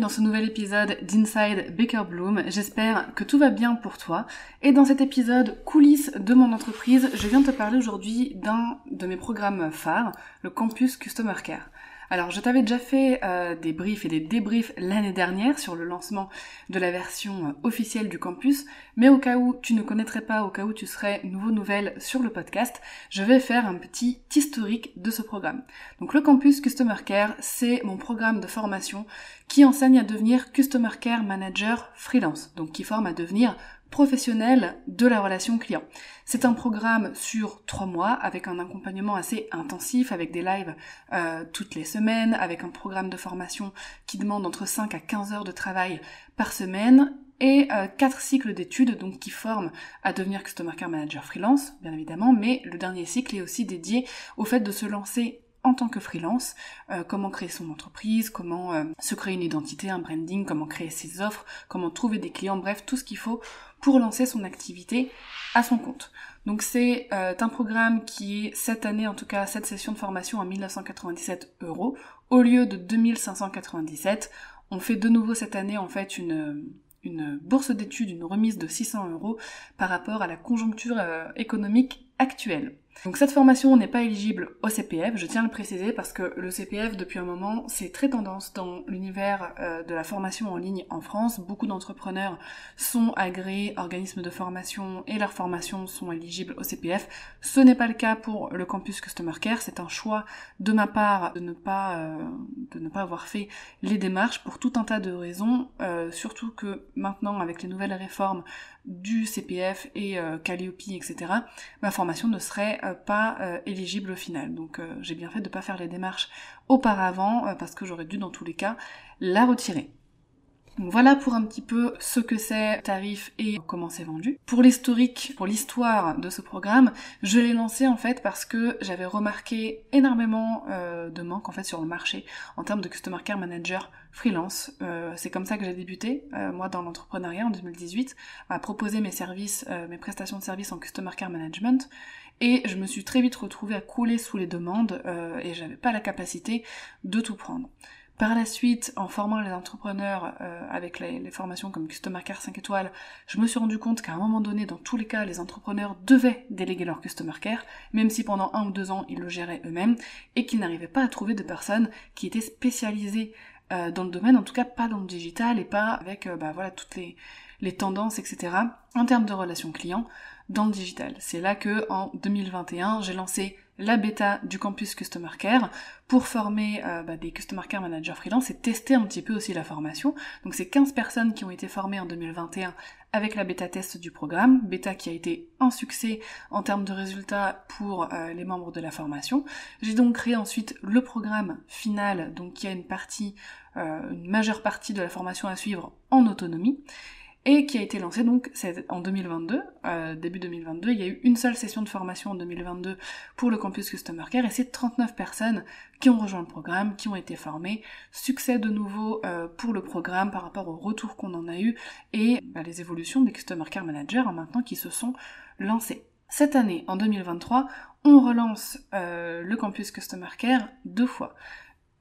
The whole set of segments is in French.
Dans ce nouvel épisode d'Inside Baker Bloom. J'espère que tout va bien pour toi. Et dans cet épisode coulisses de mon entreprise, je viens te parler aujourd'hui d'un de mes programmes phares, le Campus Customer Care. Alors, je t'avais déjà fait euh, des briefs et des débriefs l'année dernière sur le lancement de la version euh, officielle du campus, mais au cas où tu ne connaîtrais pas, au cas où tu serais nouveau nouvelle sur le podcast, je vais faire un petit historique de ce programme. Donc, le campus Customer Care, c'est mon programme de formation qui enseigne à devenir Customer Care Manager freelance, donc qui forme à devenir professionnel de la relation client. C'est un programme sur trois mois avec un accompagnement assez intensif, avec des lives euh, toutes les semaines, avec un programme de formation qui demande entre 5 à 15 heures de travail par semaine et euh, quatre cycles d'études donc qui forment à devenir Customer Care Manager freelance, bien évidemment, mais le dernier cycle est aussi dédié au fait de se lancer en tant que freelance, euh, comment créer son entreprise, comment euh, se créer une identité, un branding, comment créer ses offres, comment trouver des clients, bref, tout ce qu'il faut pour lancer son activité à son compte. Donc c'est euh, un programme qui est cette année, en tout cas cette session de formation à 1997 euros au lieu de 2597. On fait de nouveau cette année en fait une une bourse d'études, une remise de 600 euros par rapport à la conjoncture économique actuelle. Donc cette formation n'est pas éligible au CPF, je tiens à le préciser parce que le CPF depuis un moment c'est très tendance dans l'univers euh, de la formation en ligne en France. Beaucoup d'entrepreneurs sont agréés organismes de formation et leurs formations sont éligibles au CPF. Ce n'est pas le cas pour le campus Customer Care, c'est un choix de ma part de ne pas, euh, de ne pas avoir fait les démarches pour tout un tas de raisons, euh, surtout que maintenant avec les nouvelles réformes du CPF et Calliope, etc., ma formation ne serait pas euh, éligible au final. Donc euh, j'ai bien fait de ne pas faire les démarches auparavant euh, parce que j'aurais dû dans tous les cas la retirer. Voilà pour un petit peu ce que c'est tarif et comment c'est vendu. Pour l'historique, pour l'histoire de ce programme, je l'ai lancé en fait parce que j'avais remarqué énormément de manques en fait sur le marché en termes de customer care manager freelance. c'est comme ça que j'ai débuté moi dans l'entrepreneuriat en 2018 à proposer mes services, mes prestations de services en customer care management et je me suis très vite retrouvée à couler sous les demandes euh, et j'avais pas la capacité de tout prendre. Par la suite, en formant les entrepreneurs euh, avec les, formations comme Customer Care 5 étoiles, je me suis rendu compte qu'à un moment donné, dans tous les cas, les entrepreneurs devaient déléguer leur Customer Care, même si pendant un ou deux ans, ils le géraient eux-mêmes, et qu'ils n'arrivaient pas à trouver de personnes qui étaient spécialisées euh, dans le domaine, en tout cas pas dans le digital et pas avec bah, voilà toutes les, les tendances, etc. en termes de relations clients dans le digital. C'est là que en 2021 j'ai lancé la bêta du campus Customer Care pour former euh, bah, des Customer Care Managers freelance et tester un petit peu aussi la formation. Donc c'est 15 personnes qui ont été formées en 2021 avec la bêta test du programme, bêta qui a été un succès en termes de résultats pour euh, les membres de la formation. J'ai donc créé ensuite le programme final, donc qui a une partie, euh, une majeure partie de la formation à suivre en autonomie et qui a été lancé donc en 2022, euh, début 2022. Il y a eu une seule session de formation en 2022 pour le campus Customer Care et c'est 39 personnes qui ont rejoint le programme, qui ont été formées. Succès de nouveau euh, pour le programme par rapport au retour qu'on en a eu et bah, les évolutions des Customer Care Managers hein, maintenant qui se sont lancés. Cette année, en 2023, on relance euh, le campus Customer Care deux fois.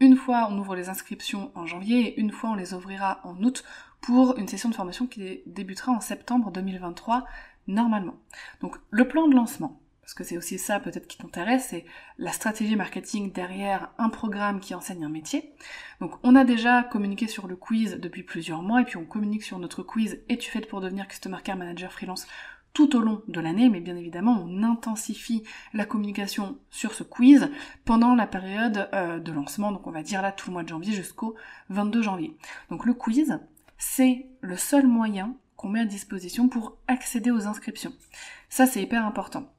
Une fois, on ouvre les inscriptions en janvier et une fois, on les ouvrira en août pour une session de formation qui débutera en septembre 2023 normalement. Donc le plan de lancement, parce que c'est aussi ça peut-être qui t'intéresse, c'est la stratégie marketing derrière un programme qui enseigne un métier. Donc on a déjà communiqué sur le quiz depuis plusieurs mois et puis on communique sur notre quiz Es-tu faite pour devenir Customer Care Manager Freelance tout au long de l'année, mais bien évidemment on intensifie la communication sur ce quiz pendant la période euh, de lancement, donc on va dire là tout le mois de janvier jusqu'au 22 janvier. Donc le quiz, c'est le seul moyen qu'on met à disposition pour accéder aux inscriptions. Ça, c'est hyper important.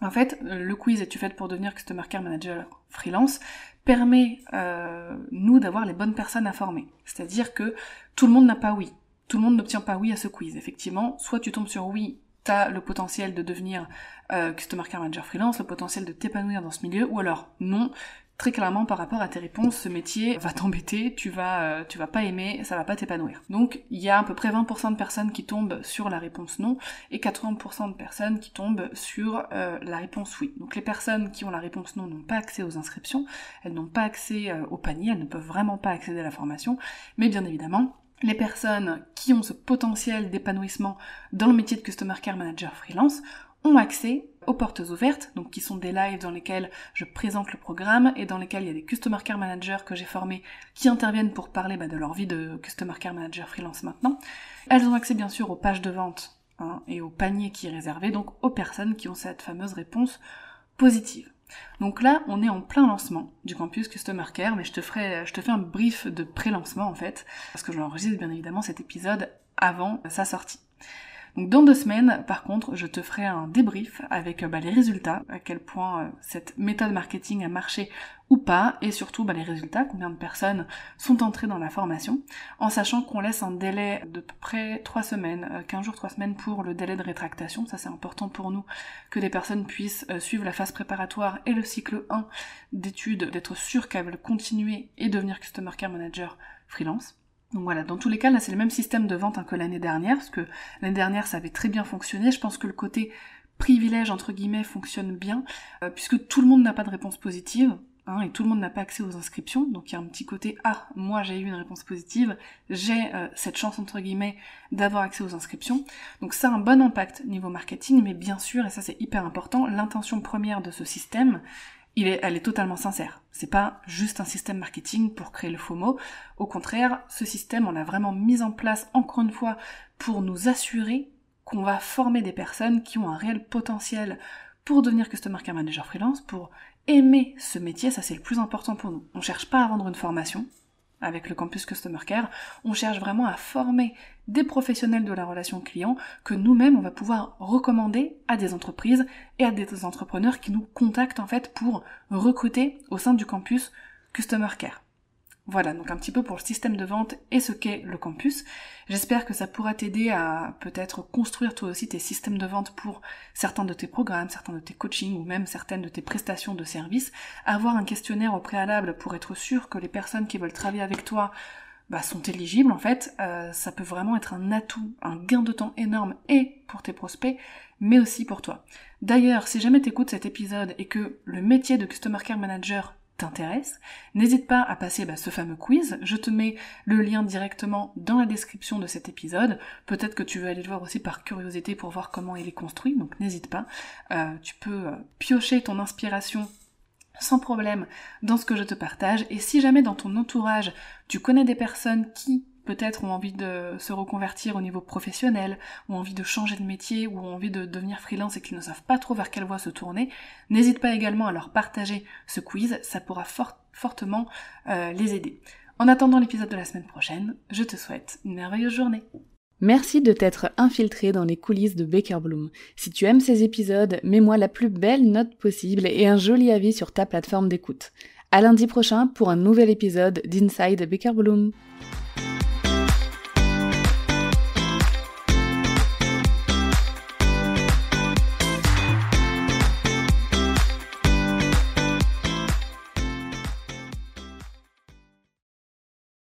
En fait, le quiz Es-tu fait pour devenir Customer Care Manager freelance permet euh, nous d'avoir les bonnes personnes à former. C'est-à-dire que tout le monde n'a pas oui. Tout le monde n'obtient pas oui à ce quiz. Effectivement, soit tu tombes sur oui, t'as le potentiel de devenir euh, Customer Care Manager freelance, le potentiel de t'épanouir dans ce milieu, ou alors non, très clairement par rapport à tes réponses, ce métier va t'embêter, tu vas euh, tu vas pas aimer, ça va pas t'épanouir. Donc il y a à peu près 20% de personnes qui tombent sur la réponse non et 80% de personnes qui tombent sur euh, la réponse oui. Donc les personnes qui ont la réponse non n'ont pas accès aux inscriptions, elles n'ont pas accès euh, au panier, elles ne peuvent vraiment pas accéder à la formation, mais bien évidemment les personnes qui ont ce potentiel d'épanouissement dans le métier de Customer Care Manager freelance ont accès aux portes ouvertes, donc qui sont des lives dans lesquels je présente le programme et dans lesquels il y a des Customer Care Managers que j'ai formés qui interviennent pour parler bah, de leur vie de Customer Care Manager freelance maintenant. Elles ont accès bien sûr aux pages de vente hein, et au panier qui est réservé, donc aux personnes qui ont cette fameuse réponse positive. Donc là, on est en plein lancement du campus Customer Care, mais je te je fais un brief de pré-lancement en fait, parce que j'enregistre bien évidemment cet épisode avant sa sortie. Donc dans deux semaines, par contre, je te ferai un débrief avec euh, bah, les résultats, à quel point euh, cette méthode marketing a marché ou pas, et surtout bah, les résultats, combien de personnes sont entrées dans la formation, en sachant qu'on laisse un délai de près trois semaines, 15 euh, jours, trois semaines pour le délai de rétractation. Ça c'est important pour nous que les personnes puissent suivre la phase préparatoire et le cycle 1 d'études, d'être sûres qu'elles veulent continuer et devenir Customer Care Manager freelance. Donc voilà, dans tous les cas, là c'est le même système de vente hein, que l'année dernière, parce que l'année dernière ça avait très bien fonctionné. Je pense que le côté privilège entre guillemets fonctionne bien, euh, puisque tout le monde n'a pas de réponse positive. Hein, et tout le monde n'a pas accès aux inscriptions, donc il y a un petit côté ah moi j'ai eu une réponse positive, j'ai euh, cette chance entre guillemets d'avoir accès aux inscriptions, donc ça a un bon impact niveau marketing, mais bien sûr et ça c'est hyper important, l'intention première de ce système elle est totalement sincère. C'est pas juste un système marketing pour créer le FOMO. Au contraire, ce système, on l'a vraiment mis en place, encore une fois, pour nous assurer qu'on va former des personnes qui ont un réel potentiel pour devenir Customer Care Manager freelance, pour aimer ce métier, ça c'est le plus important pour nous. On cherche pas à vendre une formation, avec le campus Customer Care, on cherche vraiment à former des professionnels de la relation client que nous-mêmes on va pouvoir recommander à des entreprises et à des entrepreneurs qui nous contactent en fait pour recruter au sein du campus Customer Care. Voilà, donc un petit peu pour le système de vente et ce qu'est le campus. J'espère que ça pourra t'aider à peut-être construire toi aussi tes systèmes de vente pour certains de tes programmes, certains de tes coachings ou même certaines de tes prestations de services. Avoir un questionnaire au préalable pour être sûr que les personnes qui veulent travailler avec toi bah, sont éligibles en fait, euh, ça peut vraiment être un atout, un gain de temps énorme et pour tes prospects, mais aussi pour toi. D'ailleurs, si jamais t'écoutes cet épisode et que le métier de Customer Care Manager t'intéresse, n'hésite pas à passer bah, ce fameux quiz. Je te mets le lien directement dans la description de cet épisode. Peut-être que tu veux aller le voir aussi par curiosité pour voir comment il est construit, donc n'hésite pas. Euh, tu peux euh, piocher ton inspiration sans problème dans ce que je te partage. Et si jamais dans ton entourage, tu connais des personnes qui peut-être ont envie de se reconvertir au niveau professionnel, ou envie de changer de métier, ou ont envie de devenir freelance et qui ne savent pas trop vers quelle voie se tourner, n'hésite pas également à leur partager ce quiz, ça pourra fortement euh, les aider. En attendant l'épisode de la semaine prochaine, je te souhaite une merveilleuse journée. Merci de t'être infiltré dans les coulisses de Baker Bloom. Si tu aimes ces épisodes, mets-moi la plus belle note possible et un joli avis sur ta plateforme d'écoute. À lundi prochain pour un nouvel épisode d'Inside Baker Bloom.